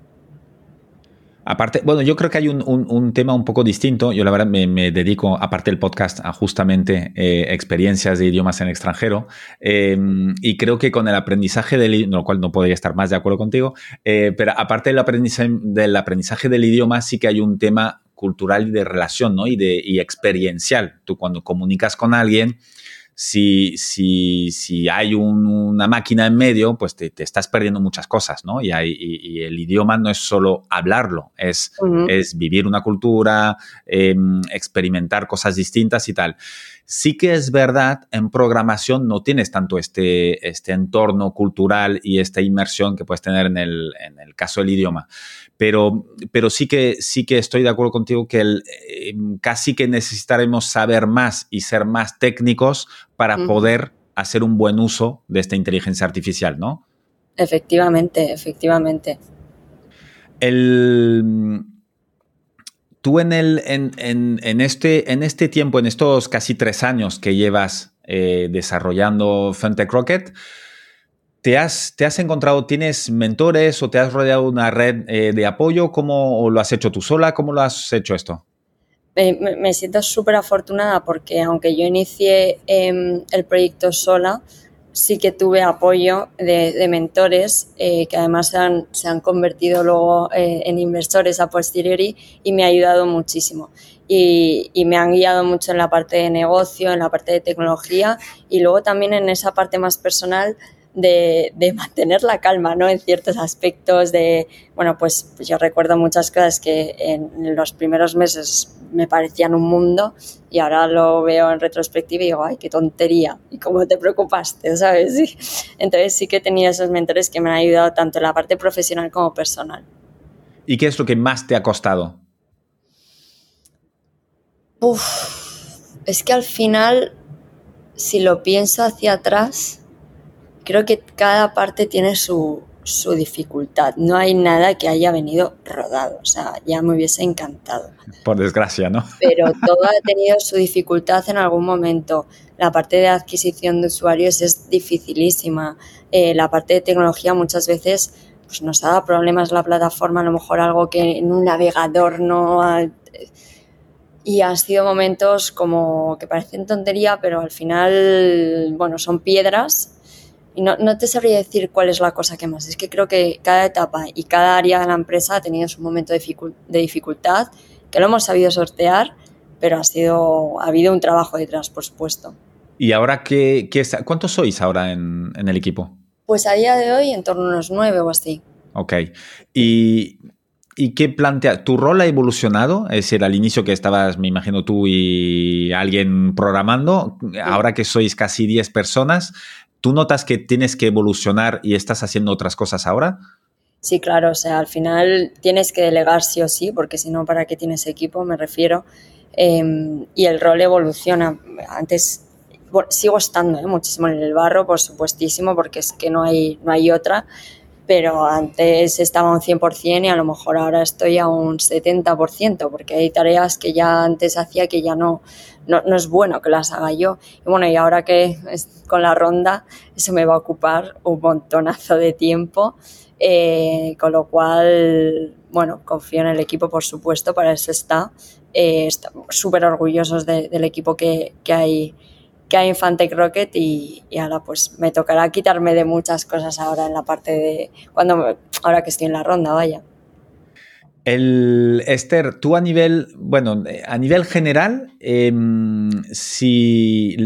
Aparte, bueno, yo creo que hay un, tema un poco distinto. Yo la verdad me, dedico, aparte del podcast, a justamente eh, experiencias de idiomas en extranjero. Em, y creo que con el aprendizaje del idioma, lo cual no podría estar más de acuerdo contigo, eh, pero aparte del aprendizaje, del aprendizaje del idioma, sí que hay un tema cultural y de relación, ¿no? Y, de, y experiencial. Tú cuando comunicas con alguien, si, si, si hay una máquina en medio, pues te, estás perdiendo muchas cosas, ¿no? Y, hay, el idioma no es solo hablarlo, es, es vivir una cultura, em, experimentar cosas distintas y tal. Sí que es verdad, en programación no tienes tanto este, este entorno cultural y esta inmersión que puedes tener en el, en el caso del idioma. Pero, pero sí, que, sí que estoy de acuerdo contigo que el, em, casi que necesitaremos saber más y ser más técnicos para poder hacer un buen uso de esta inteligencia artificial, ¿no? Efectivamente, efectivamente. El, tú en, el, en, este, en este tiempo, en estos casi tres años que llevas eh, desarrollando Fintech Rocket, ¿te has, ¿te has encontrado, tienes mentores o te has rodeado una red eh, de apoyo? ¿Cómo lo has hecho tú sola? ¿Cómo lo has hecho esto? me, siento súper afortunada porque aunque yo inicié em, el proyecto sola, sí que tuve apoyo de, mentores eh, que además se han, convertido luego eh, en inversores a posteriori y me ha ayudado muchísimo. Y, y, me han guiado mucho en la parte de negocio, en la parte de tecnología y luego también en esa parte más personal de, mantener la calma, ¿no? En ciertos aspectos de, bueno, pues, pues, yo recuerdo muchas cosas que en los primeros meses me parecían un mundo y ahora lo veo en retrospectiva y digo, ay, qué tontería, y cómo te preocupaste, ¿sabes? Entonces sí que he tenido esos mentores que me han ayudado tanto en la parte profesional como personal. ¿Y qué es lo que más te ha costado? Uf, es que al final, si lo pienso hacia atrás, creo que cada parte tiene su, dificultad. No hay nada que haya venido rodado. O sea, ya me hubiese encantado. Por desgracia, ¿no? Pero todo ha tenido su dificultad en algún momento. La parte de adquisición de usuarios es dificilísima. Eh, la parte de tecnología muchas veces pues, nos ha dado problemas la plataforma, a lo mejor algo que en un navegador no... Ha, y han sido momentos como que parecen tontería, pero al final, bueno, son piedras y no, no, te sabría decir cuál es la cosa que más. Es que creo que cada etapa y cada área de la empresa ha tenido su momento de, dificultad, que lo hemos sabido sortear, pero ha, sido, ha habido un trabajo detrás, por supuesto. ¿Y ahora qué, qué cuántos sois ahora en, en, el equipo? Pues a día de hoy en torno a unos nueve o así. Ok. ¿Y, ¿Y qué plantea? ¿Tu rol ha evolucionado? Es decir, al inicio que estabas, me imagino tú y alguien programando, ahora que sois casi 10 personas, ¿Tú notas que tienes que evolucionar y estás haciendo otras cosas ahora? Sí, claro, o sea, al final tienes que delegar sí o sí, porque si no, ¿para qué tienes equipo? Me refiero. Em, y el rol evoluciona. Antes sigo estando ¿eh? muchísimo en el barro, por supuestísimo, porque es que no hay, no hay otra, pero antes estaba un 100% y a lo mejor ahora estoy a un 70%, porque hay tareas que ya antes hacía que ya no, no, es bueno que las haga yo. Y bueno, y ahora que con la ronda, eso me va a ocupar un montonazo de tiempo, eh, con lo cual, bueno, confío en el equipo, por supuesto, para eso está. Eh, estamos súper orgullosos del equipo que, que hay que hay Infantec Rocket y, ahora pues me tocará quitarme de muchas cosas ahora en la parte de cuando ahora que estoy en la ronda, vaya. El, Esther, tú a nivel, bueno, a nivel general, em, si,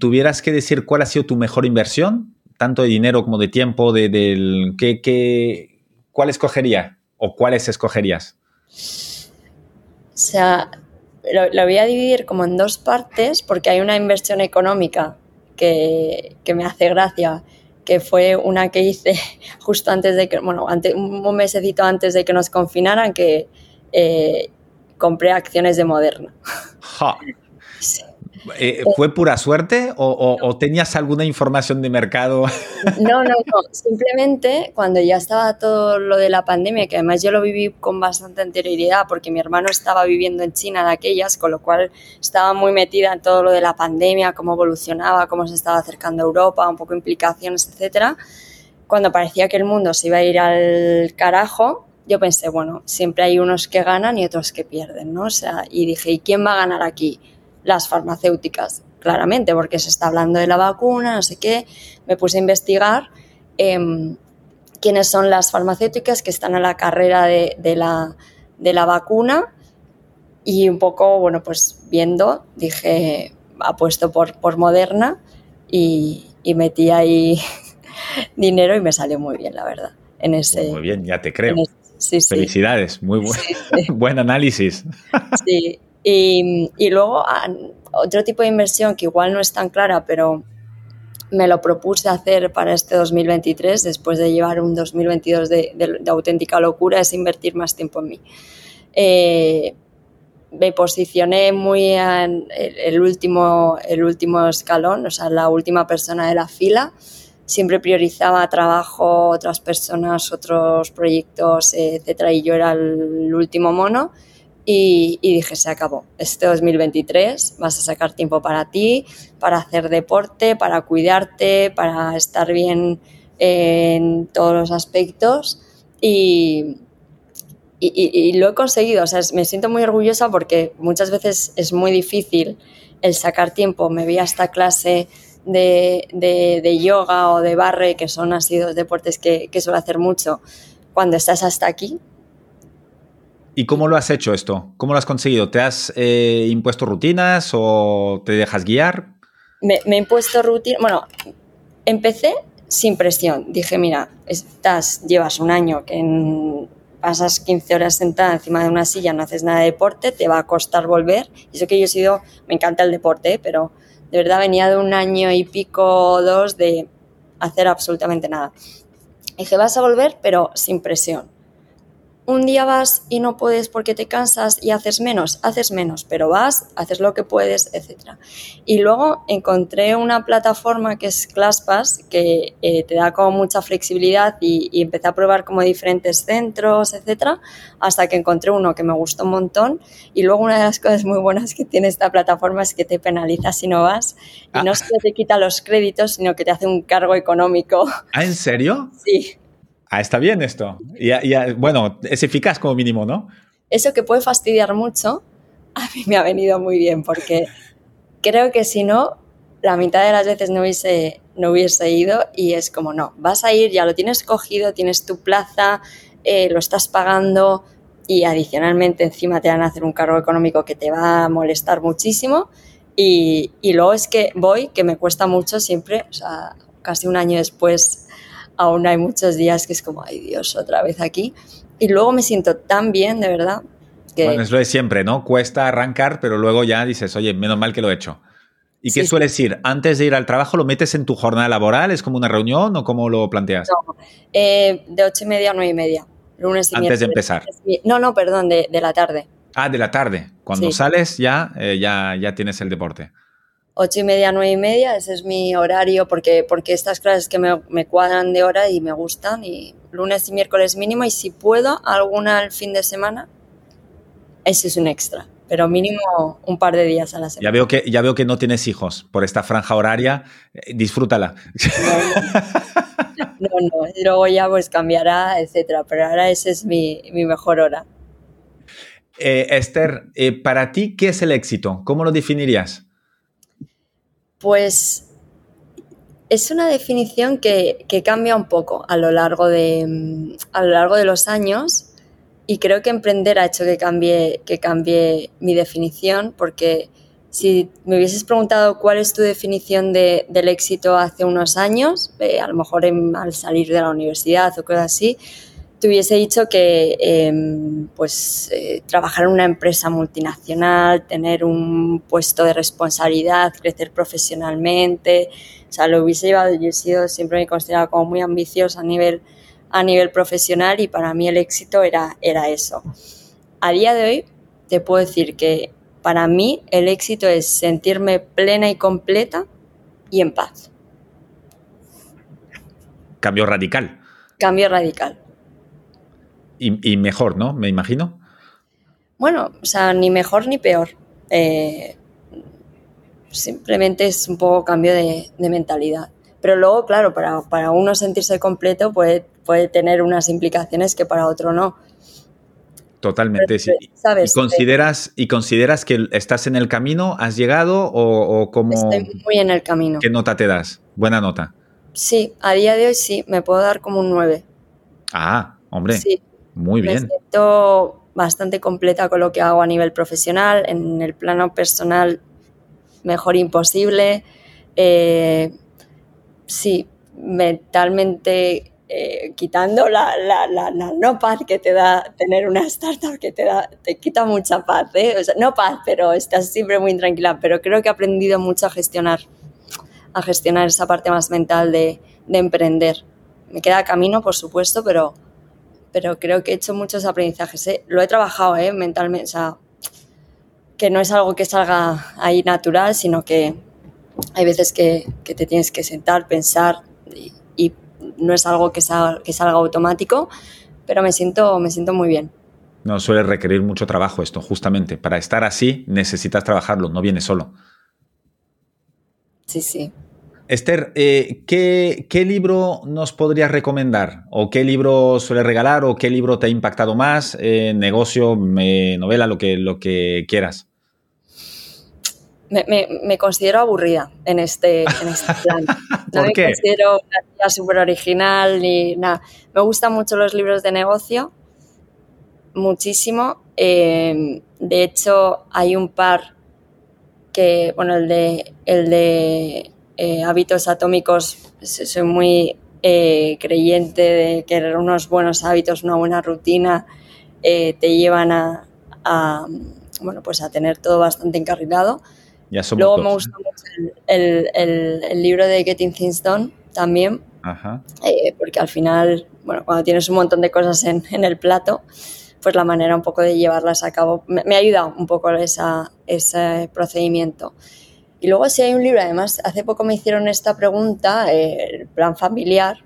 tuvieras que decir cuál ha sido tu mejor inversión, tanto de dinero como de tiempo, de, del, ¿qué, cuál escogería o cuáles escogerías? O sea, lo, voy a dividir como en dos partes porque hay una inversión económica que, me hace gracia, que fue una que hice justo antes de que, bueno, un mesecito antes de que nos confinaran, que eh, compré acciones de Moderna. Eh, ¿Fue pura suerte o, tenías alguna información de mercado? No, no, no. Simplemente cuando ya estaba todo lo de la pandemia, que además yo lo viví con bastante anterioridad porque mi hermano estaba viviendo en China de aquellas, con lo cual estaba muy metida en todo lo de la pandemia, cómo evolucionaba, cómo se estaba acercando a Europa, un poco implicaciones, etcétera. Cuando parecía que el mundo se iba a ir al carajo, yo pensé, bueno, siempre hay unos que ganan y otros que pierden, ¿no? O sea, y dije, ¿y quién va a ganar aquí? Las farmacéuticas, claramente, porque se está hablando de la vacuna, no sé qué. Me puse a investigar em, quiénes son las farmacéuticas que están a la carrera de, la, de la vacuna y un poco, bueno, pues viendo, dije, apuesto por, por Moderna y, metí ahí dinero y me salió muy bien, la verdad. En ese, muy bien, ya te creo. Felicidades, muy buen análisis. Sí, y, luego otro tipo de inversión que igual no es tan clara, pero me lo propuse hacer para este 2023, después de llevar un 2022 de, auténtica locura, es invertir más tiempo en mí. Eh, me posicioné muy en el, último, el último escalón, o sea, la última persona de la fila. Siempre priorizaba trabajo, otras personas, otros proyectos, etcétera, y yo era el último mono. Y, dije, se acabó. Este 2023 vas a sacar tiempo para ti, para hacer deporte, para cuidarte, para estar bien en todos los aspectos. Y, y, lo he conseguido. O sea, me siento muy orgullosa porque muchas veces es muy difícil el sacar tiempo. Me vi a esta clase de, de, yoga o de barre, que son así dos deportes que, que suelo hacer mucho, cuando estás hasta aquí, ¿Y cómo lo has hecho esto? ¿Cómo lo has conseguido? ¿Te has eh, impuesto rutinas o te dejas guiar? Me, he impuesto rutinas. Bueno, empecé sin presión. Dije, mira, estás, llevas un año que pasas 15 horas sentada encima de una silla, no haces nada de deporte, te va a costar volver. Y eso que yo he sido, me encanta el deporte, pero de verdad venía de un año y pico o dos de hacer absolutamente nada. Dije, vas a volver, pero sin presión un día vas y no puedes porque te cansas y haces menos, haces menos, pero vas, haces lo que puedes, etc. Y luego encontré una plataforma que es ClassPass, que eh, te da como mucha flexibilidad y, empecé a probar como diferentes centros, etc. Hasta que encontré uno que me gustó un montón. Y luego una de las cosas muy buenas que tiene esta plataforma es que te penaliza si no vas. Y no ah. solo te quita los créditos, sino que te hace un cargo económico. ¿Ah, en serio? Sí. Ah, está bien esto. Y, bueno, es eficaz como mínimo, ¿no? Eso que puede fastidiar mucho, a mí me ha venido muy bien porque creo que si no, la mitad de las veces no hubiese, no hubiese ido y es como, no, vas a ir, ya lo tienes cogido, tienes tu plaza, eh, lo estás pagando y adicionalmente encima te van a hacer un cargo económico que te va a molestar muchísimo. Y, y luego es que voy, que me cuesta mucho siempre, o sea, casi un año después aún hay muchos días que es como, ay Dios, otra vez aquí. Y luego me siento tan bien, de verdad. Que... Bueno, es lo de siempre, ¿no? Cuesta arrancar, pero luego ya dices, oye, menos mal que lo he hecho. ¿Y qué sueles decir? ¿Antes de ir al trabajo lo metes en tu jornada laboral? ¿Es como una reunión o cómo lo planteas? No, eh, de ocho y media a nueve y media. Lunes y Antes de empezar. No, no, perdón, de, la tarde. Ah, de la tarde. Cuando sales ya, eh, ya, ya tienes el deporte. Ocho y media, nueve y media, ese es mi horario porque, porque estas clases que me, me, cuadran de hora y me gustan y lunes y miércoles mínimo y si puedo alguna el fin de semana, ese es un extra, pero mínimo un par de días a la semana. Ya veo que, ya veo que no tienes hijos por esta franja horaria, eh, disfrútala. No, no, luego ya pues cambiará, etcétera, pero ahora esa es mi, mi mejor hora. Eh, Esther, eh, para ti, ¿qué es el éxito? ¿Cómo lo definirías? Pues es una definición que, cambia un poco a lo, largo de, a lo largo de los años y creo que emprender ha hecho que cambie, que cambie mi definición porque si me hubieses preguntado cuál es tu definición de, del éxito hace unos años, eh, a lo mejor en, al salir de la universidad o cosas así, te hubiese dicho que eh, pues, eh, trabajar en una empresa multinacional, tener un puesto de responsabilidad, crecer profesionalmente, o sea, lo hubiese llevado, yo he sido siempre me he considerado como muy ambiciosa a nivel, a nivel profesional y para mí el éxito era, era eso. A día de hoy te puedo decir que para mí el éxito es sentirme plena y completa y en paz. Cambio radical. Cambio radical. Y, y mejor, ¿no? Me imagino. Bueno, o sea, ni mejor ni peor. Eh, simplemente es un poco cambio de, de mentalidad. Pero luego, claro, para, para, uno sentirse completo puede, puede tener unas implicaciones que para otro no. Totalmente, sí. ¿Y consideras, ¿Y consideras que estás en el camino? ¿Has llegado o, o cómo? Estoy muy en el camino. ¿Qué nota te das? Buena nota. Sí, a día de hoy sí, me puedo dar como un 9. Ah, hombre. Sí. Muy bien. Me siento bastante completa con lo que hago a nivel profesional. En el plano personal, mejor imposible. Eh, sí, mentalmente eh, quitando la, la, la, la, no paz que te da tener una startup que te da, te quita mucha paz, ¿eh? o sea, no paz, pero estás siempre muy tranquila, pero creo que he aprendido mucho a gestionar, a gestionar esa parte más mental de, de emprender. Me queda camino, por supuesto, pero, pero creo que he hecho muchos aprendizajes. ¿eh? Lo he trabajado ¿eh? mentalmente, o sea, que no es algo que salga ahí natural, sino que hay veces que, que te tienes que sentar, pensar y, y no es algo que, sal, que salga automático, pero me siento, me siento muy bien. No, suele requerir mucho trabajo esto, justamente. Para estar así necesitas trabajarlo, no viene solo. Sí, sí. Esther, eh, ¿qué, ¿qué, libro nos podrías recomendar? ¿O qué libro suele regalar? ¿O qué libro te ha impactado más? Eh, negocio, novela, lo que, lo que quieras. Me, me, me, considero aburrida en este, en este plan. No me qué? considero una tía súper original ni nada. Me gustan mucho los libros de negocio, muchísimo. Eh, de hecho, hay un par que, bueno, el de, el de eh, hábitos atómicos, soy muy eh, creyente de que unos buenos hábitos, una buena rutina, eh, te llevan a, a, bueno, pues a tener todo bastante encarrilado. Ya Luego dos, me gusta ¿eh? mucho el, el, el, libro de Getting Things Done también, Ajá. Eh, porque al final, bueno, cuando tienes un montón de cosas en, en, el plato, pues la manera un poco de llevarlas a cabo me, me ha ayudado un poco esa, ese procedimiento. Y luego si hay un libro, además, hace poco me hicieron esta pregunta, eh, el plan familiar,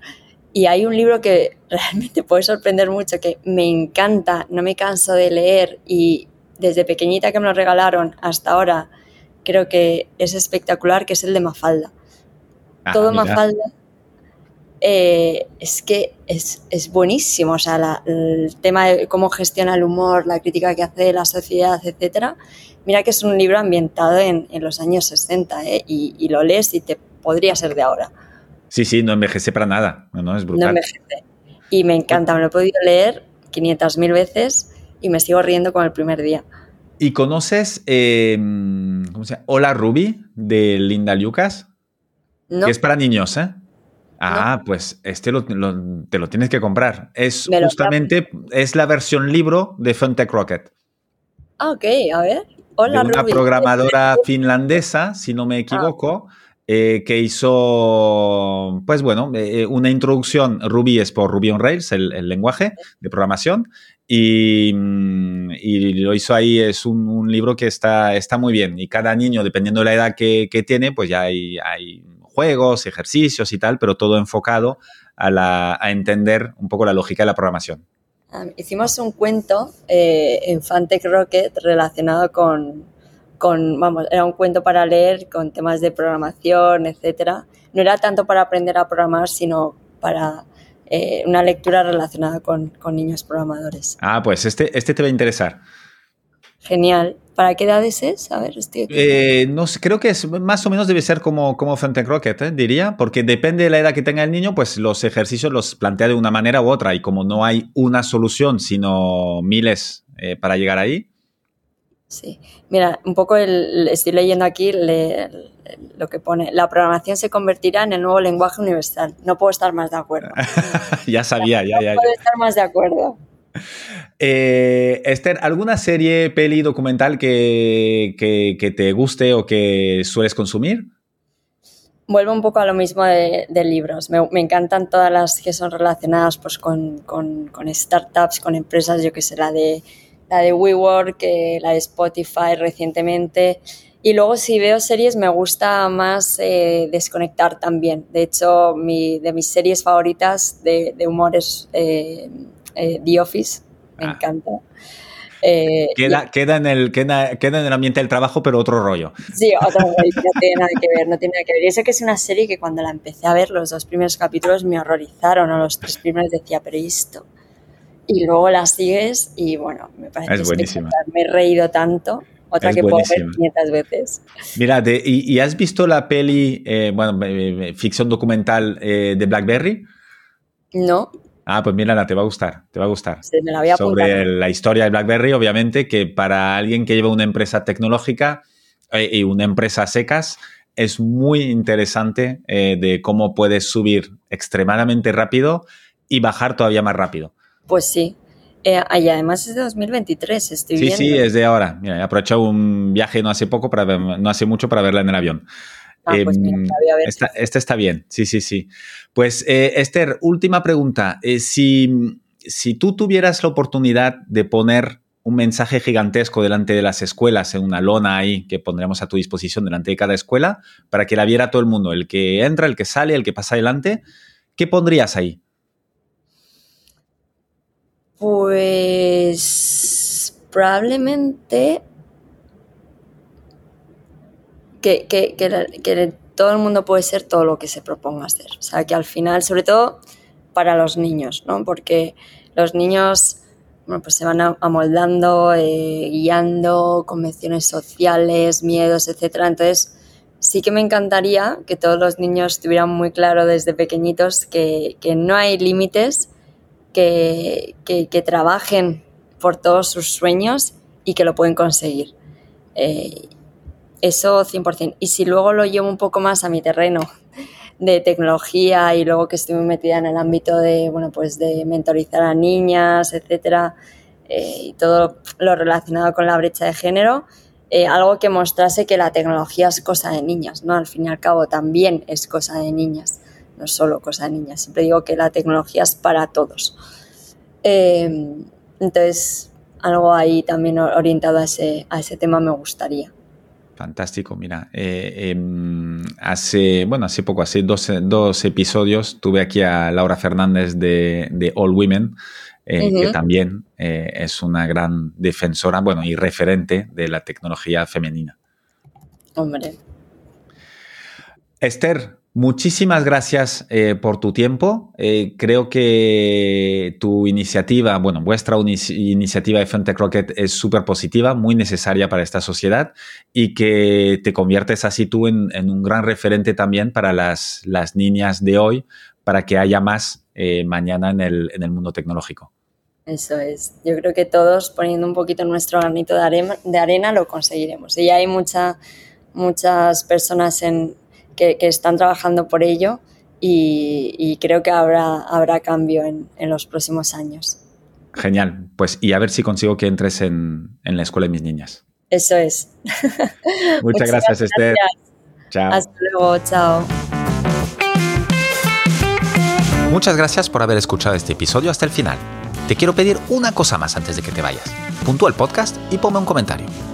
y hay un libro que realmente puede sorprender mucho, que me encanta, no me canso de leer y desde pequeñita que me lo regalaron hasta ahora, creo que es espectacular, que es el de Mafalda. Ah, Todo mira. Mafalda eh, es que es, es buenísimo, o sea, la, el tema de cómo gestiona el humor, la crítica que hace la sociedad, etcétera. Mira que es un libro ambientado en, en los años 60 ¿eh? y, y, lo lees y te podría ser de ahora. Sí, sí, no envejece para nada, no, es brutal. No envejece. Y me encanta, me lo he podido leer 500.000 veces y me sigo riendo con el primer día. ¿Y conoces eh, ¿cómo se llama? Hola Ruby de Linda Lucas? No. Que es para niños, ¿eh? Ah, no. pues este lo, lo, te lo tienes que comprar. Es me justamente, es la versión libro de Funtech Rocket. Ah, ok, a ver. Hola de una programadora finlandesa, si no me equivoco, ah. eh, que hizo, pues bueno, eh, una introducción. Ruby es por Ruby on Rails, el, lenguaje de programación. Y, mm, y, lo hizo ahí, es un, libro que está, está muy bien. Y cada niño, dependiendo de la edad que, que tiene, pues ya hay, hay, juegos, ejercicios y tal, pero todo enfocado a, la, a entender un poco la lógica de la programación. hicimos un cuento eh, en Fantech Rocket relacionado con, con, vamos, era un cuento para leer con temas de programación, etcétera. No era tanto para aprender a programar, sino para eh, una lectura relacionada con, con, niños programadores. Ah, pues este, este te va a interesar. Genial. ¿Para qué edades es? A ver, estoy... Eh, no sé, creo que es más o menos debe ser como, como Fantech Rocket, ¿eh? diría, porque depende de la edad que tenga el niño, pues los ejercicios los plantea de una manera u otra y como no hay una solución, sino miles para llegar ahí, Sí, mira, un poco el, estoy leyendo aquí lo que pone, la programación se convertirá en el nuevo lenguaje universal. No puedo estar más de acuerdo. ya sabía, ya, ya. No puedo estar más de acuerdo. Eh, Esther, ¿alguna serie, peli, documental que, te guste o que sueles consumir? Vuelvo un poco a lo mismo de, libros. Me, encantan todas las que son relacionadas pues, con, con startups, con empresas, yo que sé, la de la de WeWork, la de Spotify recientemente. Y luego si veo series me gusta más eh, desconectar también. De hecho, mi, de mis series favoritas de, humor es eh, eh, The Office. Me ah. encanta. queda, queda, en el, queda, queda, en el ambiente del trabajo, pero otro rollo. Sí, otro rollo. No tiene nada que ver, no tiene nada que ver. Y eso que es una serie que cuando la empecé a ver, los dos primeros capítulos me horrorizaron, o los tres primeros decía, pero esto? y luego la sigues y bueno, me parece es buenísima. Me he reído tanto. Otra que puedo ver 500 veces. Mira, y, has visto la peli, eh, bueno, ficción documental eh, de Blackberry? No. Ah, pues mira, te va a gustar, te va a gustar. Sí, me la voy a Sobre la historia de BlackBerry, obviamente, que para alguien que lleva una empresa tecnológica eh, y una empresa secas, es muy interesante de cómo puedes subir extremadamente rápido y bajar todavía más rápido. Pues sí. Eh, y además es de 2023, estoy sí, viendo. Sí, sí, es de ahora. Mira, he aprovechado un viaje no hace poco, para no hace mucho para verla en el avión. Ah, pues em, esta, está bien, sí, sí, sí. Pues eh, Esther, última pregunta. Eh, si, si tú tuvieras la oportunidad de poner un mensaje gigantesco delante de las escuelas, en una lona ahí que pondremos a tu disposición delante de cada escuela, para que la viera todo el mundo, el que entra, el que sale, el que pasa adelante, ¿qué pondrías ahí? Pues probablemente que, que, todo el mundo puede ser todo lo que se proponga hacer. O sea, que al final, sobre todo para los niños, ¿no? Porque los niños bueno, pues se van amoldando, eh, guiando, convenciones sociales, miedos, etc. Entonces, sí que me encantaría que todos los niños tuvieran muy claro desde pequeñitos que, que no hay límites que, trabajen por todos sus sueños y que lo pueden conseguir. Eh, eso 100%. Y si luego lo llevo un poco más a mi terreno de tecnología y luego que estoy muy metida en el ámbito de, bueno, pues de mentorizar a niñas, etcétera, eh, y todo lo relacionado con la brecha de género, eh, algo que mostrase que la tecnología es cosa de niñas, ¿no? Al fin y al cabo también es cosa de niñas no solo cosa de niñas. Siempre digo que la tecnología es para todos. Eh, entonces, algo ahí también orientado a ese, a ese tema me gustaría. Fantástico, mira, eh, em, hace, bueno, hace poco, hace dos, episodios, tuve aquí a Laura Fernández de, All Women, eh, que también es una gran defensora, bueno, y referente de la tecnología femenina. Hombre. Esther, Muchísimas gracias eh, por tu tiempo. Eh, creo que tu iniciativa, bueno, vuestra iniciativa de Fintech Rocket es súper positiva, muy necesaria para esta sociedad y que te conviertes así tú en, un gran referente también para las, las, niñas de hoy, para que haya más eh, mañana en el, en el, mundo tecnológico. Eso es. Yo creo que todos poniendo un poquito nuestro granito de arena, de arena lo conseguiremos. Y hay mucha, muchas personas en, que, están trabajando por ello y, creo que habrá, habrá cambio en, los próximos años. Genial, pues y a ver si consigo que entres en, la escuela de mis niñas. Eso es. Muchas, gracias, Esther. Chao. Hasta luego, chao. Muchas gracias por haber escuchado este episodio hasta el final. Te quiero pedir una cosa más antes de que te vayas. Puntúa el podcast y ponme un comentario.